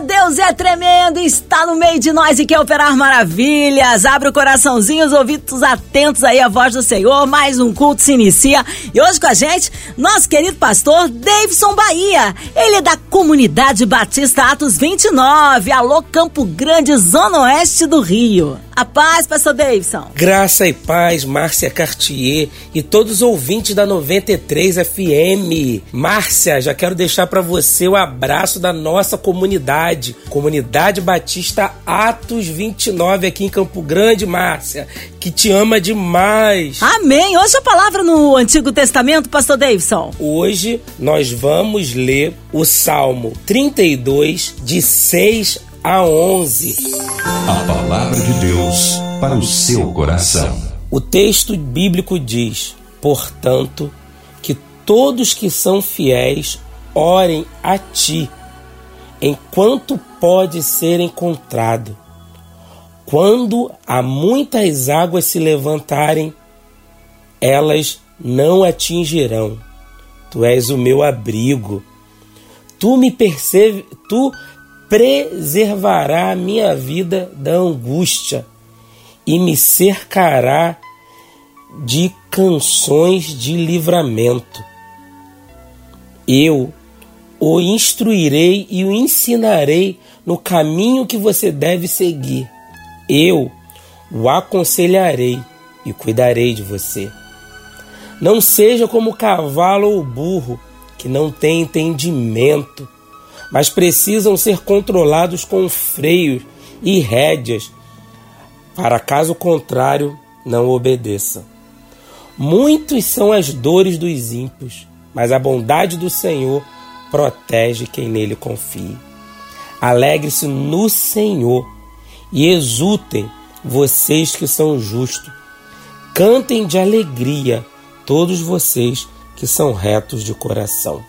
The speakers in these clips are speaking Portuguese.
Deus é tremendo, está no meio de nós e quer operar maravilhas. Abre o coraçãozinho, os ouvidos atentos aí à voz do Senhor. Mais um culto se inicia. E hoje com a gente, nosso querido pastor Davidson Bahia. Ele é da comunidade Batista Atos 29. Alô, Campo Grande, Zona Oeste do Rio. A paz, pastor Davidson. Graça e paz, Márcia Cartier e todos os ouvintes da 93 FM. Márcia, já quero deixar para você o abraço da nossa comunidade, Comunidade Batista Atos 29 aqui em Campo Grande, Márcia, que te ama demais. Amém. Hoje a palavra no Antigo Testamento, pastor Davidson. Hoje nós vamos ler o Salmo 32 de 6 a 11. A palavra de Deus para o seu coração. O texto bíblico diz: portanto, que todos que são fiéis orem a ti, enquanto pode ser encontrado. Quando há muitas águas se levantarem, elas não atingirão. Tu és o meu abrigo. Tu me percebe, tu preservará a minha vida da angústia e me cercará de canções de livramento. Eu o instruirei e o ensinarei no caminho que você deve seguir. Eu o aconselharei e cuidarei de você. Não seja como o cavalo ou o burro, que não tem entendimento, mas precisam ser controlados com freios e rédeas, para caso contrário não obedeça. Muitos são as dores dos ímpios, mas a bondade do Senhor protege quem nele confie. Alegre-se no Senhor e exultem vocês que são justos. Cantem de alegria todos vocês que são retos de coração.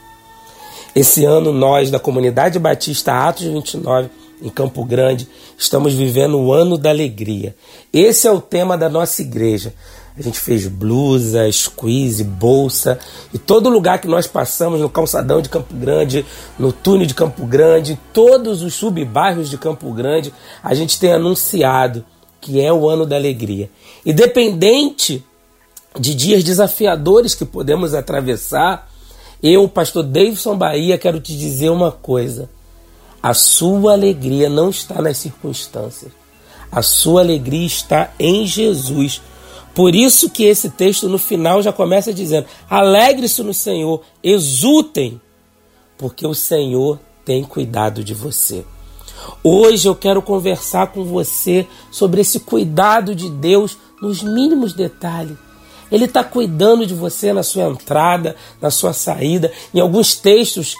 Esse ano nós da comunidade Batista Atos 29 em Campo Grande estamos vivendo o ano da alegria. Esse é o tema da nossa igreja. A gente fez blusa, squeeze, bolsa e todo lugar que nós passamos, no calçadão de Campo Grande, no túnel de Campo Grande, todos os subbairros de Campo Grande, a gente tem anunciado que é o ano da alegria. Independente de dias desafiadores que podemos atravessar, eu, pastor Davidson Bahia, quero te dizer uma coisa. A sua alegria não está nas circunstâncias. A sua alegria está em Jesus. Por isso que esse texto no final já começa dizendo: Alegre-se no Senhor, exultem, porque o Senhor tem cuidado de você. Hoje eu quero conversar com você sobre esse cuidado de Deus nos mínimos detalhes. Ele está cuidando de você na sua entrada, na sua saída. Em alguns textos,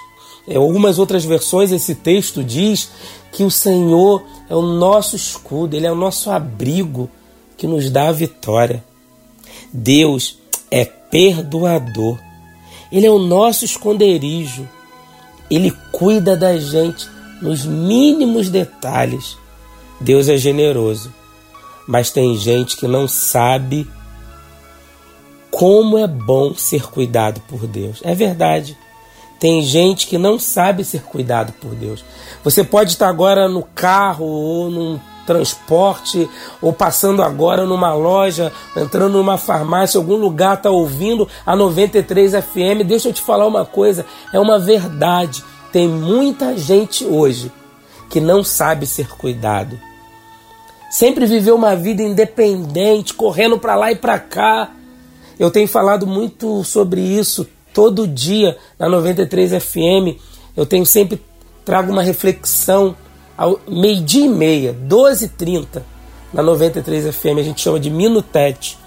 em algumas outras versões, esse texto diz que o Senhor é o nosso escudo, Ele é o nosso abrigo que nos dá a vitória. Deus é perdoador. Ele é o nosso esconderijo. Ele cuida da gente nos mínimos detalhes. Deus é generoso, mas tem gente que não sabe como é bom ser cuidado por Deus. É verdade. Tem gente que não sabe ser cuidado por Deus. Você pode estar agora no carro ou num transporte, ou passando agora numa loja, entrando numa farmácia, algum lugar, está ouvindo a 93 FM. Deixa eu te falar uma coisa: é uma verdade. Tem muita gente hoje que não sabe ser cuidado. Sempre viveu uma vida independente, correndo para lá e para cá eu tenho falado muito sobre isso todo dia na 93 FM. Eu tenho sempre trago uma reflexão ao meio-dia e meia, 12h30, na 93 FM. A gente chama de Minutete.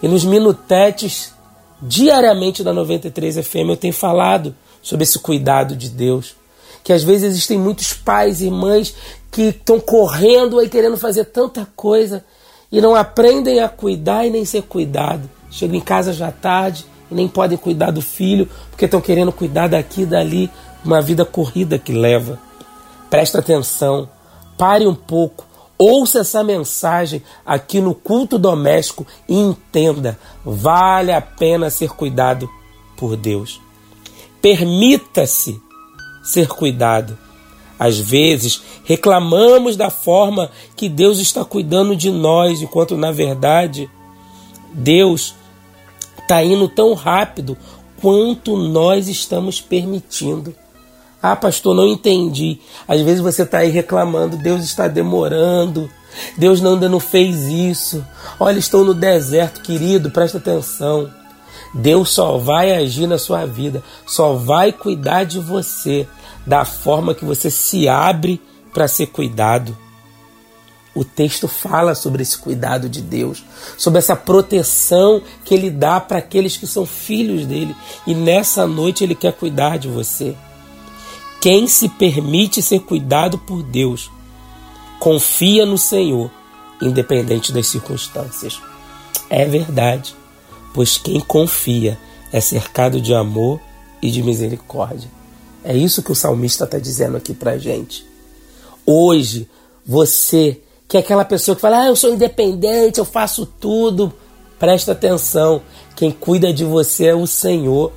E nos Minutetes, diariamente na 93 FM, eu tenho falado sobre esse cuidado de Deus. Que às vezes existem muitos pais e mães que estão correndo aí querendo fazer tanta coisa e não aprendem a cuidar e nem ser cuidado. Chegam em casa já tarde e nem podem cuidar do filho porque estão querendo cuidar daqui e dali, uma vida corrida que leva. Presta atenção, pare um pouco, ouça essa mensagem aqui no culto doméstico e entenda: vale a pena ser cuidado por Deus. Permita-se ser cuidado. Às vezes, reclamamos da forma que Deus está cuidando de nós, enquanto na verdade, Deus está indo tão rápido quanto nós estamos permitindo. Ah, pastor, não entendi. Às vezes você está aí reclamando, Deus está demorando, Deus ainda não fez isso. Olha, estou no deserto, querido, presta atenção. Deus só vai agir na sua vida, só vai cuidar de você da forma que você se abre para ser cuidado. O texto fala sobre esse cuidado de Deus, sobre essa proteção que Ele dá para aqueles que são filhos dele. E nessa noite Ele quer cuidar de você. Quem se permite ser cuidado por Deus, confia no Senhor, independente das circunstâncias. É verdade, pois quem confia é cercado de amor e de misericórdia. É isso que o salmista está dizendo aqui para gente. Hoje, você, que é aquela pessoa que fala, ah, eu sou independente, eu faço tudo, presta atenção. Quem cuida de você é o Senhor.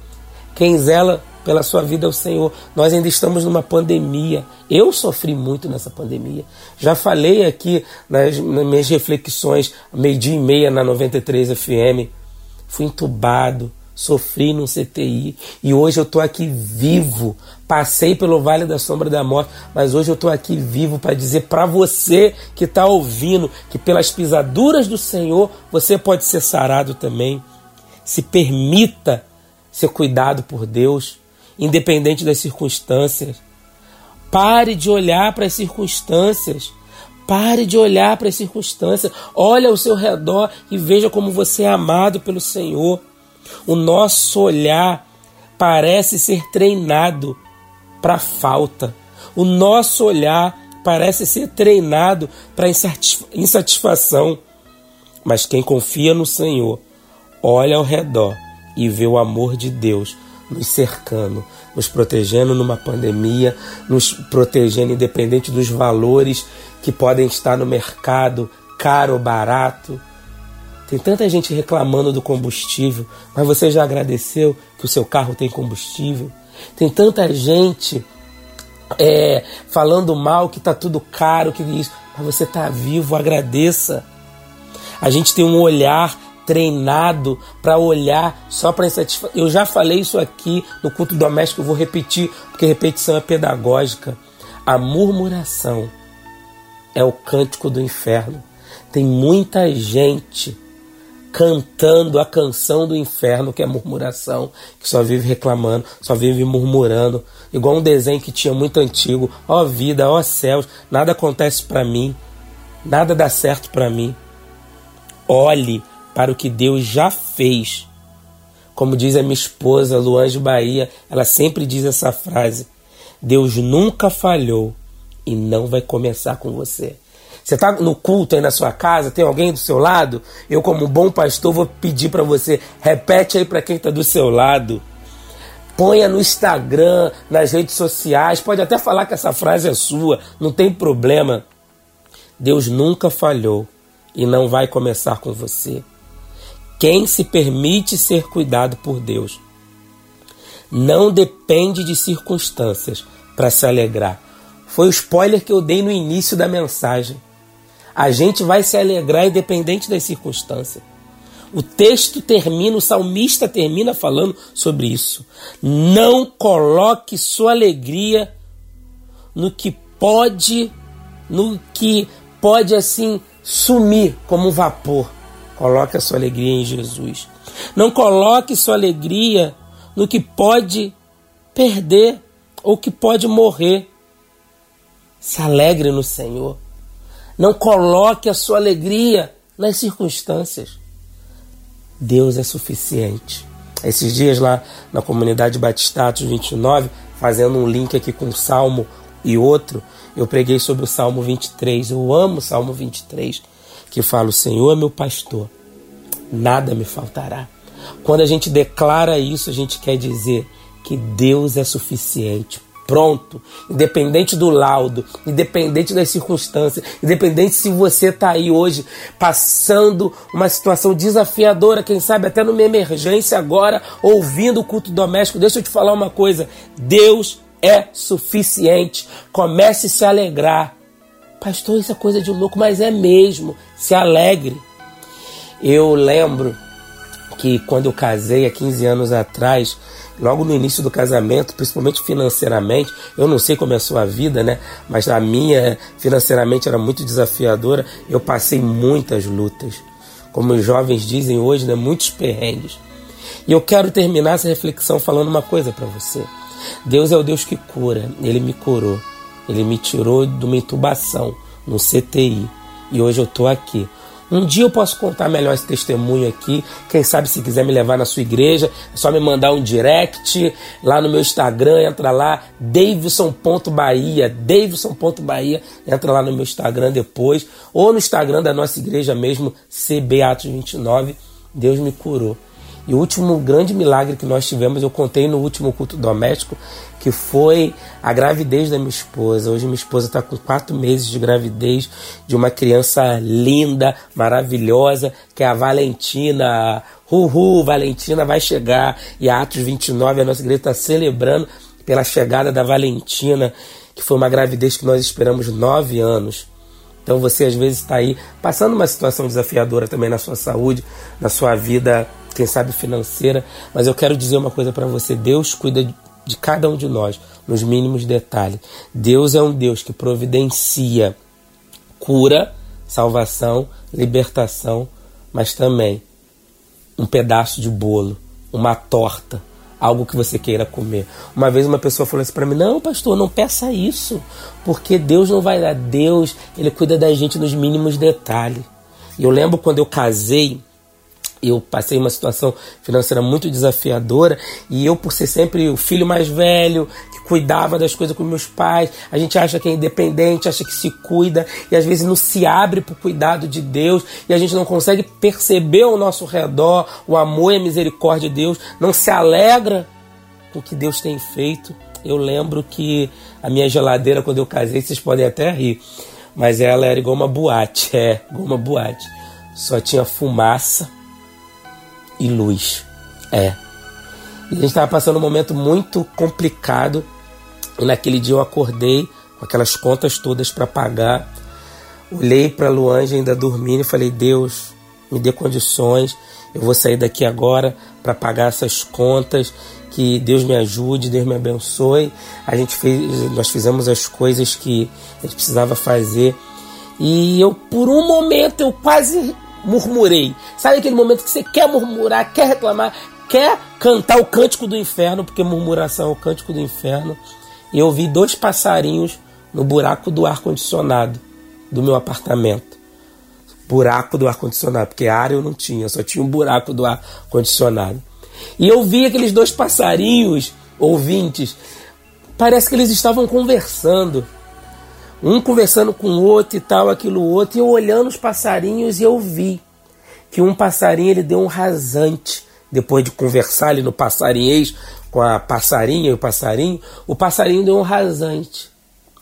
Quem zela pela sua vida é o Senhor. Nós ainda estamos numa pandemia. Eu sofri muito nessa pandemia. Já falei aqui nas, nas minhas reflexões, meio-dia e meia na 93 FM. Fui entubado, sofri num CTI e hoje eu estou aqui vivo. Passei pelo vale da sombra da morte, mas hoje eu estou aqui vivo para dizer para você que está ouvindo que pelas pisaduras do Senhor você pode ser sarado também. Se permita ser cuidado por Deus, independente das circunstâncias. Pare de olhar para as circunstâncias. Pare de olhar para as circunstâncias. Olhe ao seu redor e veja como você é amado pelo Senhor. O nosso olhar parece ser treinado para falta. O nosso olhar parece ser treinado para insatisfação. Mas quem confia no Senhor, olha ao redor e vê o amor de Deus nos cercando, nos protegendo numa pandemia, nos protegendo independente dos valores que podem estar no mercado, caro ou barato. Tem tanta gente reclamando do combustível, mas você já agradeceu que o seu carro tem combustível? Tem tanta gente é, falando mal que está tudo caro, que isso, mas você está vivo, agradeça. A gente tem um olhar treinado para olhar só para insatisfação. Eu já falei isso aqui no culto doméstico, eu vou repetir, porque repetição é pedagógica. A murmuração é o cântico do inferno. Tem muita gente cantando a canção do inferno, que é murmuração, que só vive reclamando, só vive murmurando, igual um desenho que tinha muito antigo, ó vida, ó céus, nada acontece para mim, nada dá certo para mim. Olhe para o que Deus já fez. Como diz a minha esposa Luange Bahia, ela sempre diz essa frase: Deus nunca falhou e não vai começar com você. Você está no culto aí na sua casa, tem alguém do seu lado? Eu, como bom pastor, vou pedir para você, repete aí para quem está do seu lado. Ponha no Instagram, nas redes sociais, pode até falar que essa frase é sua, não tem problema. Deus nunca falhou e não vai começar com você. Quem se permite ser cuidado por Deus não depende de circunstâncias para se alegrar. Foi o spoiler que eu dei no início da mensagem. A gente vai se alegrar independente das circunstâncias. O texto termina, o salmista termina falando sobre isso. Não coloque sua alegria no que pode, no que pode assim sumir como um vapor. Coloque a sua alegria em Jesus. Não coloque sua alegria no que pode perder ou que pode morrer. Se alegre no Senhor. Não coloque a sua alegria nas circunstâncias. Deus é suficiente. Esses dias lá na comunidade Batistatos 29, fazendo um link aqui com o Salmo e outro, eu preguei sobre o Salmo 23. Eu amo o Salmo 23, que fala: O Senhor é meu pastor, nada me faltará. Quando a gente declara isso, a gente quer dizer que Deus é suficiente pronto, independente do laudo, independente das circunstâncias, independente se você está aí hoje passando uma situação desafiadora, quem sabe até numa emergência agora, ouvindo o culto doméstico. Deixa eu te falar uma coisa: Deus é suficiente. Comece a se alegrar. Pastor, isso é coisa de louco, mas é mesmo. Se alegre. Eu lembro que quando eu casei há 15 anos atrás, logo no início do casamento, principalmente financeiramente, eu não sei como é a sua vida, né? Mas a minha financeiramente era muito desafiadora. Eu passei muitas lutas. Como os jovens dizem hoje, né? Muitos perrengues. E eu quero terminar essa reflexão falando uma coisa para você. Deus é o Deus que cura. Ele me curou. Ele me tirou de uma intubação no CTI. E hoje eu estou aqui. Um dia eu posso contar melhor esse testemunho aqui. Quem sabe se quiser me levar na sua igreja, é só me mandar um direct lá no meu Instagram, entra lá, Davidson.bahia, Davidson.bahia, entra lá no meu Instagram depois, ou no Instagram da nossa igreja mesmo, CB Atos 29. Deus me curou. E o último grande milagre que nós tivemos, eu contei no último culto doméstico, que foi a gravidez da minha esposa. Hoje minha esposa está com quatro meses de gravidez de uma criança linda, maravilhosa, que é a Valentina. Uhul, Valentina vai chegar. E a Atos 29, a nossa igreja está celebrando pela chegada da Valentina, que foi uma gravidez que nós esperamos nove anos. Então você às vezes está aí passando uma situação desafiadora também na sua saúde, na sua vida, quem sabe financeira, mas eu quero dizer uma coisa para você: Deus cuida de cada um de nós, nos mínimos detalhes. Deus é um Deus que providencia cura, salvação, libertação, mas também um pedaço de bolo, uma torta, algo que você queira comer. Uma vez uma pessoa falou assim para mim: "Não, pastor, não peça isso, porque Deus não vai dar. Deus, ele cuida da gente nos mínimos detalhes". E eu lembro quando eu casei, eu passei uma situação financeira muito desafiadora e eu por ser sempre o filho mais velho que cuidava das coisas com meus pais a gente acha que é independente acha que se cuida e às vezes não se abre para o cuidado de Deus e a gente não consegue perceber ao nosso redor o amor e a misericórdia de Deus não se alegra com o que Deus tem feito. Eu lembro que a minha geladeira quando eu casei vocês podem até rir mas ela era igual uma boate é igual uma boate. Só tinha fumaça e luz. É. E a gente estava passando um momento muito complicado. E naquele dia eu acordei com aquelas contas todas para pagar. Olhei para a Luanja ainda dormindo e falei: Deus, me dê condições. Eu vou sair daqui agora para pagar essas contas. Que Deus me ajude, Deus me abençoe. A gente fez, nós fizemos as coisas que a gente precisava fazer. E eu, por um momento, eu quase murmurei. Sabe aquele momento que você quer murmurar, quer reclamar, quer cantar o cântico do inferno, porque murmuração é o cântico do inferno. E eu vi dois passarinhos no buraco do ar-condicionado do meu apartamento. Buraco do ar-condicionado, porque área eu não tinha, só tinha um buraco do ar-condicionado. E eu vi aqueles dois passarinhos, ouvintes, parece que eles estavam conversando um conversando com o outro e tal, aquilo outro, e eu olhando os passarinhos e eu vi que um passarinho ele deu um rasante depois de conversar ali no passarinhês com a passarinha e o passarinho, o passarinho deu um rasante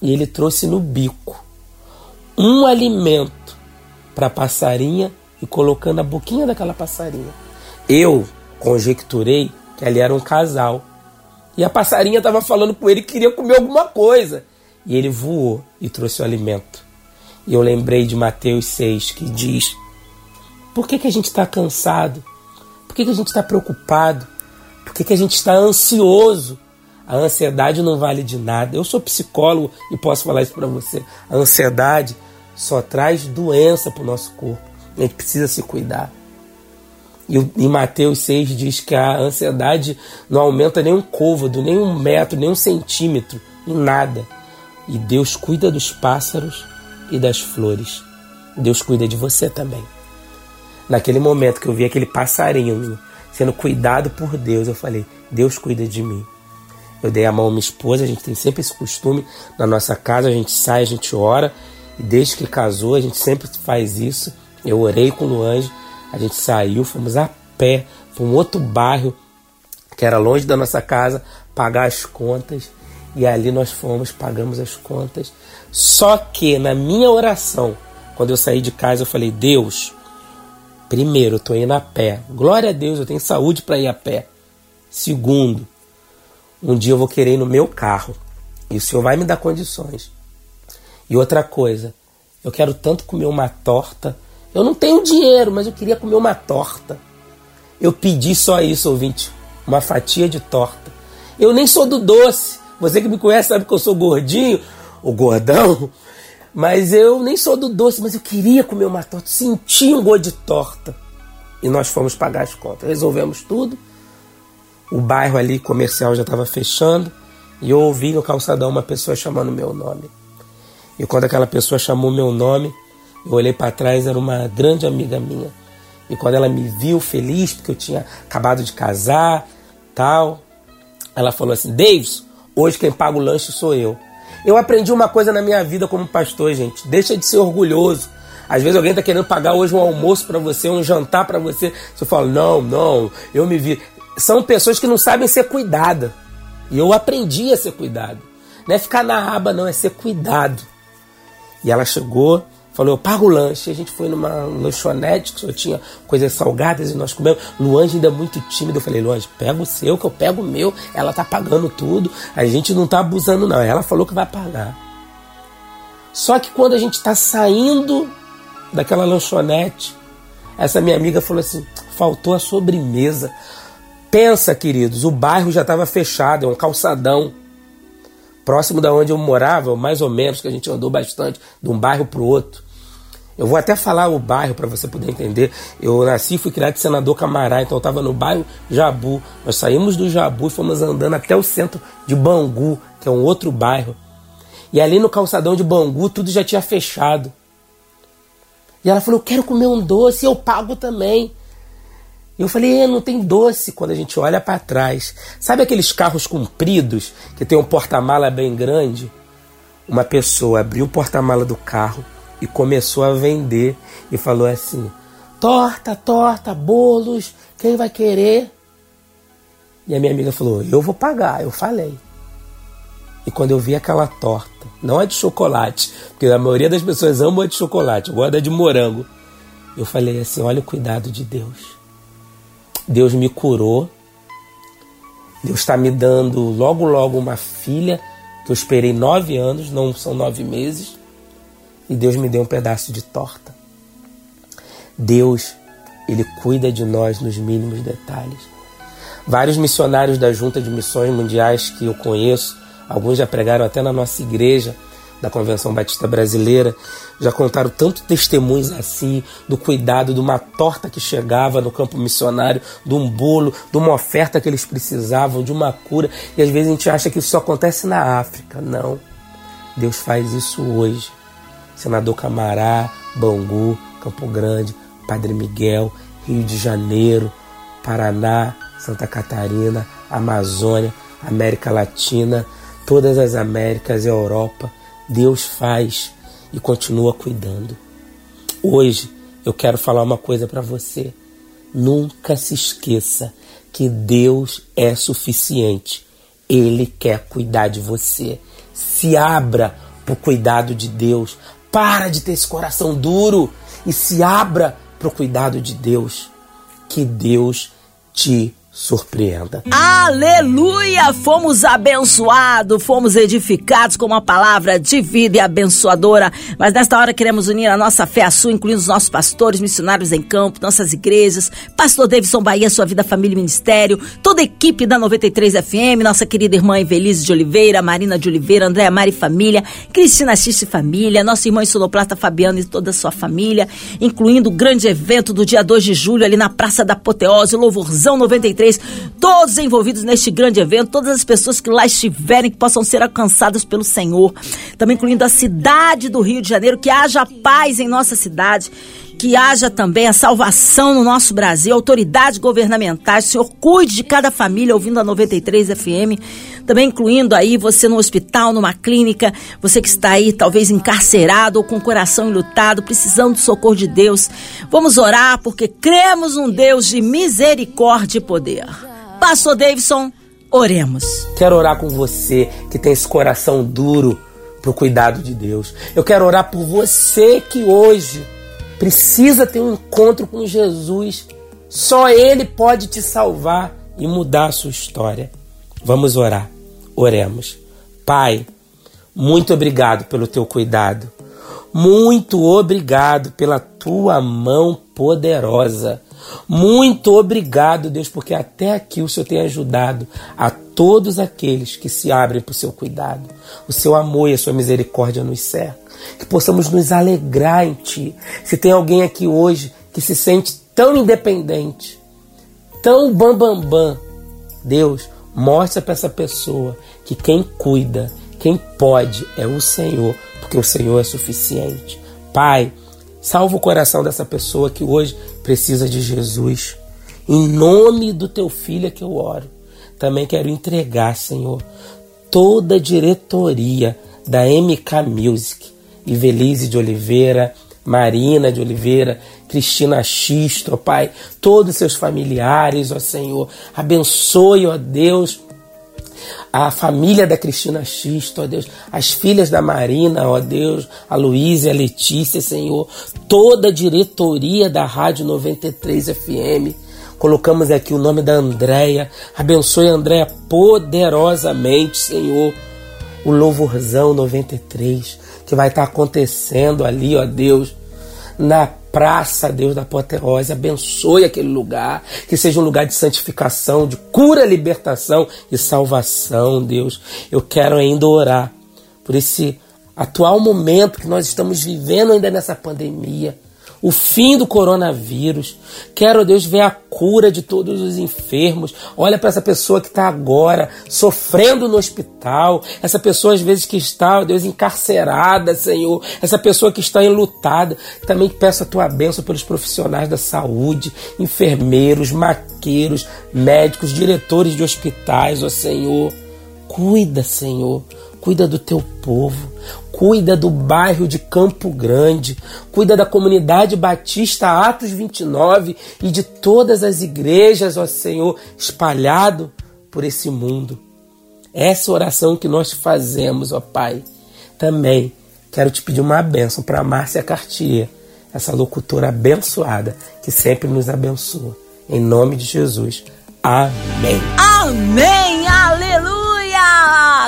e ele trouxe no bico um alimento para a passarinha e colocando a boquinha daquela passarinha. Eu conjecturei que ali era um casal. E a passarinha estava falando com ele que queria comer alguma coisa. E ele voou e trouxe o alimento. E eu lembrei de Mateus 6 que diz: Por que, que a gente está cansado? Por que, que a gente está preocupado? Por que, que a gente está ansioso? A ansiedade não vale de nada. Eu sou psicólogo e posso falar isso para você. A ansiedade só traz doença para o nosso corpo. A gente precisa se cuidar. E em Mateus 6 diz que a ansiedade não aumenta nem um côvado, nem um metro, nem um centímetro, em nada. E Deus cuida dos pássaros e das flores. Deus cuida de você também. Naquele momento que eu vi aquele passarinho sendo cuidado por Deus, eu falei: Deus cuida de mim. Eu dei a mão à minha esposa, a gente tem sempre esse costume na nossa casa, a gente sai, a gente ora, e desde que casou, a gente sempre faz isso. Eu orei com o Luange, a gente saiu, fomos a pé para um outro bairro que era longe da nossa casa, pagar as contas. E ali nós fomos, pagamos as contas. Só que na minha oração, quando eu saí de casa, eu falei: Deus, primeiro, eu estou indo a pé. Glória a Deus, eu tenho saúde para ir a pé. Segundo, um dia eu vou querer ir no meu carro. E o Senhor vai me dar condições. E outra coisa, eu quero tanto comer uma torta. Eu não tenho dinheiro, mas eu queria comer uma torta. Eu pedi só isso, ouvinte, uma fatia de torta. Eu nem sou do doce. Você que me conhece sabe que eu sou gordinho, o gordão. Mas eu nem sou do doce, mas eu queria comer uma torta, senti um gosto de torta. E nós fomos pagar as contas. Resolvemos tudo. O bairro ali comercial já estava fechando. E eu ouvi no calçadão uma pessoa chamando meu nome. E quando aquela pessoa chamou meu nome, eu olhei para trás, era uma grande amiga minha. E quando ela me viu feliz, porque eu tinha acabado de casar, tal, ela falou assim: Davis, hoje quem paga o lanche sou eu. Eu aprendi uma coisa na minha vida como pastor, gente. Deixa de ser orgulhoso. Às vezes alguém está querendo pagar hoje um almoço para você, um jantar para você. Você fala: Não, não, eu me vi. São pessoas que não sabem ser cuidada. E eu aprendi a ser cuidado. Não é ficar na aba, não, é ser cuidado. E ela chegou, falou: Eu pago o lanche. A gente foi numa lanchonete que só tinha coisas salgadas e nós comemos. Luange ainda muito tímido. Eu falei: Luange, pega o seu, que eu pego o meu. Ela tá pagando tudo. A gente não tá abusando, não. Ela falou que vai pagar. Só que quando a gente está saindo daquela lanchonete, essa minha amiga falou assim: faltou a sobremesa. Pensa, queridos, o bairro já estava fechado, é um calçadão. Próximo da onde eu morava, mais ou menos, que a gente andou bastante, de um bairro para o outro. Eu vou até falar o bairro para você poder entender. Eu nasci e fui criado em Senador Camará, então eu estava no bairro Jabu. Nós saímos do Jabu e fomos andando até o centro de Bangu, que é um outro bairro. E ali no calçadão de Bangu tudo já tinha fechado. E ela falou: Eu quero comer um doce, eu pago também. E eu falei, é, não tem doce quando a gente olha para trás. Sabe aqueles carros compridos que tem um porta-mala bem grande? Uma pessoa abriu o porta-mala do carro e começou a vender e falou assim: torta, torta, bolos, quem vai querer? E a minha amiga falou: eu vou pagar. Eu falei. E quando eu vi aquela torta, não é de chocolate, porque a maioria das pessoas ama a de chocolate, da de morango. Eu falei assim: olha o cuidado de Deus. Deus me curou. Deus está me dando logo, logo uma filha que eu esperei nove anos, não são nove meses. E Deus me deu um pedaço de torta. Deus, Ele cuida de nós nos mínimos detalhes. Vários missionários da Junta de Missões Mundiais que eu conheço, alguns já pregaram até na nossa igreja, da Convenção Batista Brasileira, já contaram tanto testemunhos assim, do cuidado de uma torta que chegava no campo missionário, de um bolo, de uma oferta que eles precisavam, de uma cura. E às vezes a gente acha que isso só acontece na África. Não. Deus faz isso hoje. Senador Camará, Bangu, Campo Grande, Padre Miguel, Rio de Janeiro, Paraná, Santa Catarina, Amazônia, América Latina, todas as Américas, Europa. Deus faz e continua cuidando. Hoje eu quero falar uma coisa para você. Nunca se esqueça que Deus é suficiente. Ele quer cuidar de você. Se abra para o cuidado de Deus. Para de ter esse coração duro e se abra para o cuidado de Deus. Que Deus te surpreenda. Aleluia! Fomos abençoados, fomos edificados com uma palavra de vida e abençoadora. Mas nesta hora queremos unir a nossa fé à sua, incluindo os nossos pastores, missionários em campo, nossas igrejas, Pastor Davidson Bahia, sua vida, família e ministério, toda a equipe da 93 FM, nossa querida irmã Evelise de Oliveira, Marina de Oliveira, Andréa Mari Família, Cristina Xiste Família, nossa irmã Sonoplasta Fabiana e toda a sua família, incluindo o grande evento do dia 2 de julho ali na Praça da Apoteose, Louvorzão 93 todos envolvidos neste grande evento, todas as pessoas que lá estiverem, que possam ser alcançadas pelo Senhor. Também incluindo a cidade do Rio de Janeiro, que haja paz em nossa cidade que haja também a salvação no nosso Brasil, autoridades governamentais, Senhor cuide de cada família ouvindo a 93 FM, também incluindo aí você no hospital, numa clínica, você que está aí talvez encarcerado ou com o coração enlutado, precisando do socorro de Deus. Vamos orar porque cremos um Deus de misericórdia e poder. Pastor Davidson, Oremos. Quero orar com você que tem esse coração duro para o cuidado de Deus. Eu quero orar por você que hoje precisa ter um encontro com Jesus. Só Ele pode te salvar e mudar a sua história. Vamos orar. Oremos. Pai, muito obrigado pelo teu cuidado. Muito obrigado pela tua mão poderosa. Muito obrigado, Deus, porque até aqui o Senhor tem ajudado a todos aqueles que se abrem para o seu cuidado. O seu amor e a sua misericórdia nos cercam. Que possamos nos alegrar em Ti. Se tem alguém aqui hoje que se sente tão independente, tão bambambam, bam, bam, Deus, mostra para essa pessoa que quem cuida, quem pode é o Senhor, porque o Senhor é suficiente. Pai, Salva o coração dessa pessoa que hoje precisa de Jesus. Em nome do teu filho é que eu oro. Também quero entregar, Senhor, toda a diretoria da MK Music, Ivelise de Oliveira, Marina de Oliveira, Cristina Xisto, ó Pai, todos os seus familiares, ó Senhor. Abençoe, ó Deus, a família da Cristina Xisto, ó Deus, as filhas da Marina, ó Deus, a Luísa, a Letícia, Senhor, toda a diretoria da Rádio 93 FM. Colocamos aqui o nome da Andréia. Abençoe a Andréia poderosamente, Senhor. O louvorzão 93 que vai estar acontecendo ali, ó Deus, na praça, Deus da apoteose, abençoe aquele lugar, que seja um lugar de santificação, de cura, libertação e salvação, Deus. Eu quero ainda orar por esse atual momento que nós estamos vivendo ainda nessa pandemia o fim do coronavírus. Quero, Deus, ver a cura de todos os enfermos. Olha para essa pessoa que está agora sofrendo no hospital. Essa pessoa, às vezes, que está, Deus, encarcerada, Senhor. Essa pessoa que está enlutada. Também peço a tua bênção pelos profissionais da saúde, enfermeiros, maqueiros, médicos, diretores de hospitais, ó Senhor. Cuida, Senhor. Cuida do teu povo cuida do bairro de Campo Grande, cuida da comunidade Batista Atos 29 e de todas as igrejas, ó Senhor, espalhado por esse mundo. Essa oração que nós fazemos, ó Pai. Também quero te pedir uma bênção para Márcia Cartier, essa locutora abençoada que sempre nos abençoa. Em nome de Jesus. Amém. Amém.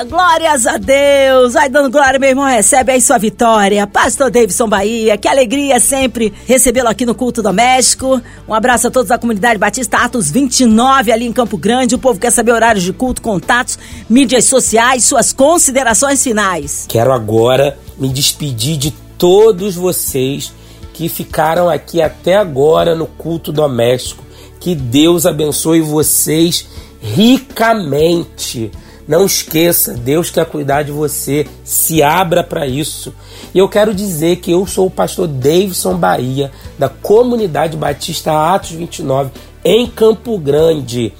Glórias a Deus! Vai dando glória, meu irmão, recebe aí sua vitória. Pastor Davidson Bahia, que alegria sempre recebê-lo aqui no Culto Doméstico. Um abraço a todos da comunidade Batista Atos 29 ali em Campo Grande. O povo quer saber horários de culto, contatos, mídias sociais, suas considerações finais. Quero agora me despedir de todos vocês que ficaram aqui até agora no culto doméstico. Que Deus abençoe vocês ricamente. Não esqueça, Deus quer cuidar de você. Se abra para isso. E eu quero dizer que eu sou o pastor Davidson Bahia, da Comunidade Batista Atos 29, em Campo Grande.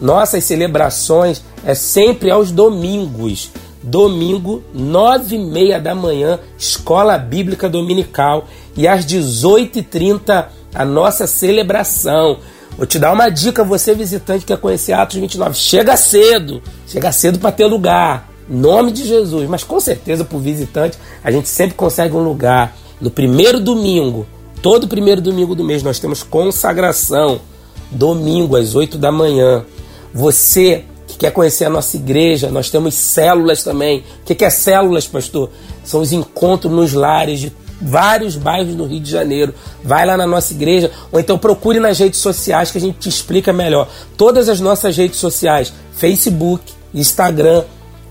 Nossas celebrações é sempre aos domingos. Domingo, nove e meia da manhã, Escola Bíblica Dominical. E às 18h30, a nossa celebração. Vou te dar uma dica, você visitante que quer conhecer Atos 29. Chega cedo, chega cedo para ter lugar. Nome de Jesus. Mas com certeza para o visitante a gente sempre consegue um lugar. No primeiro domingo, todo primeiro domingo do mês, nós temos consagração. Domingo às 8 da manhã. Você que quer conhecer a nossa igreja, nós temos células também. O que é células, pastor? São os encontros nos lares de vários bairros no Rio de Janeiro. Vai lá na nossa igreja ou então procure nas redes sociais que a gente te explica melhor. Todas as nossas redes sociais, Facebook, Instagram,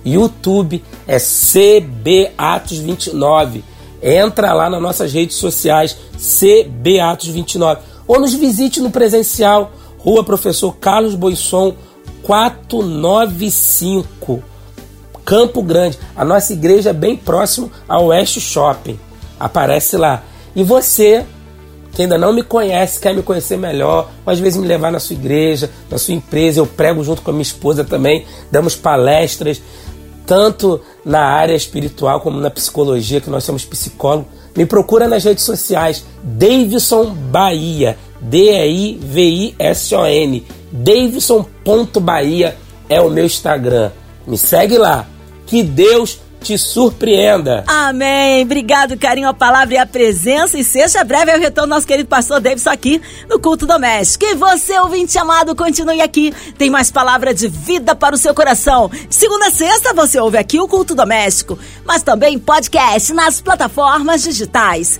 YouTube, é CBAtos29. Entra lá nas nossas redes sociais, CBAtos29. Ou nos visite no presencial, Rua Professor Carlos Boisson, 495, Campo Grande. A nossa igreja é bem próximo ao Oeste Shopping aparece lá. E você, que ainda não me conhece, quer me conhecer melhor, ou às vezes me levar na sua igreja, na sua empresa, eu prego junto com a minha esposa também, damos palestras, tanto na área espiritual como na psicologia, que nós somos psicólogos. Me procura nas redes sociais, Davidson Bahia, D-E-I-V-I-S-O-N, Davidson.bahia é o meu Instagram. Me segue lá. Que Deus te surpreenda. Amém. Obrigado, carinho, a palavra e a presença. E seja breve ao retorno nosso querido pastor Davidson aqui no Culto Doméstico. E você, ouvinte amado, continue aqui. Tem mais palavra de vida para o seu coração. Segunda a sexta, você ouve aqui o Culto Doméstico, mas também podcast nas plataformas digitais.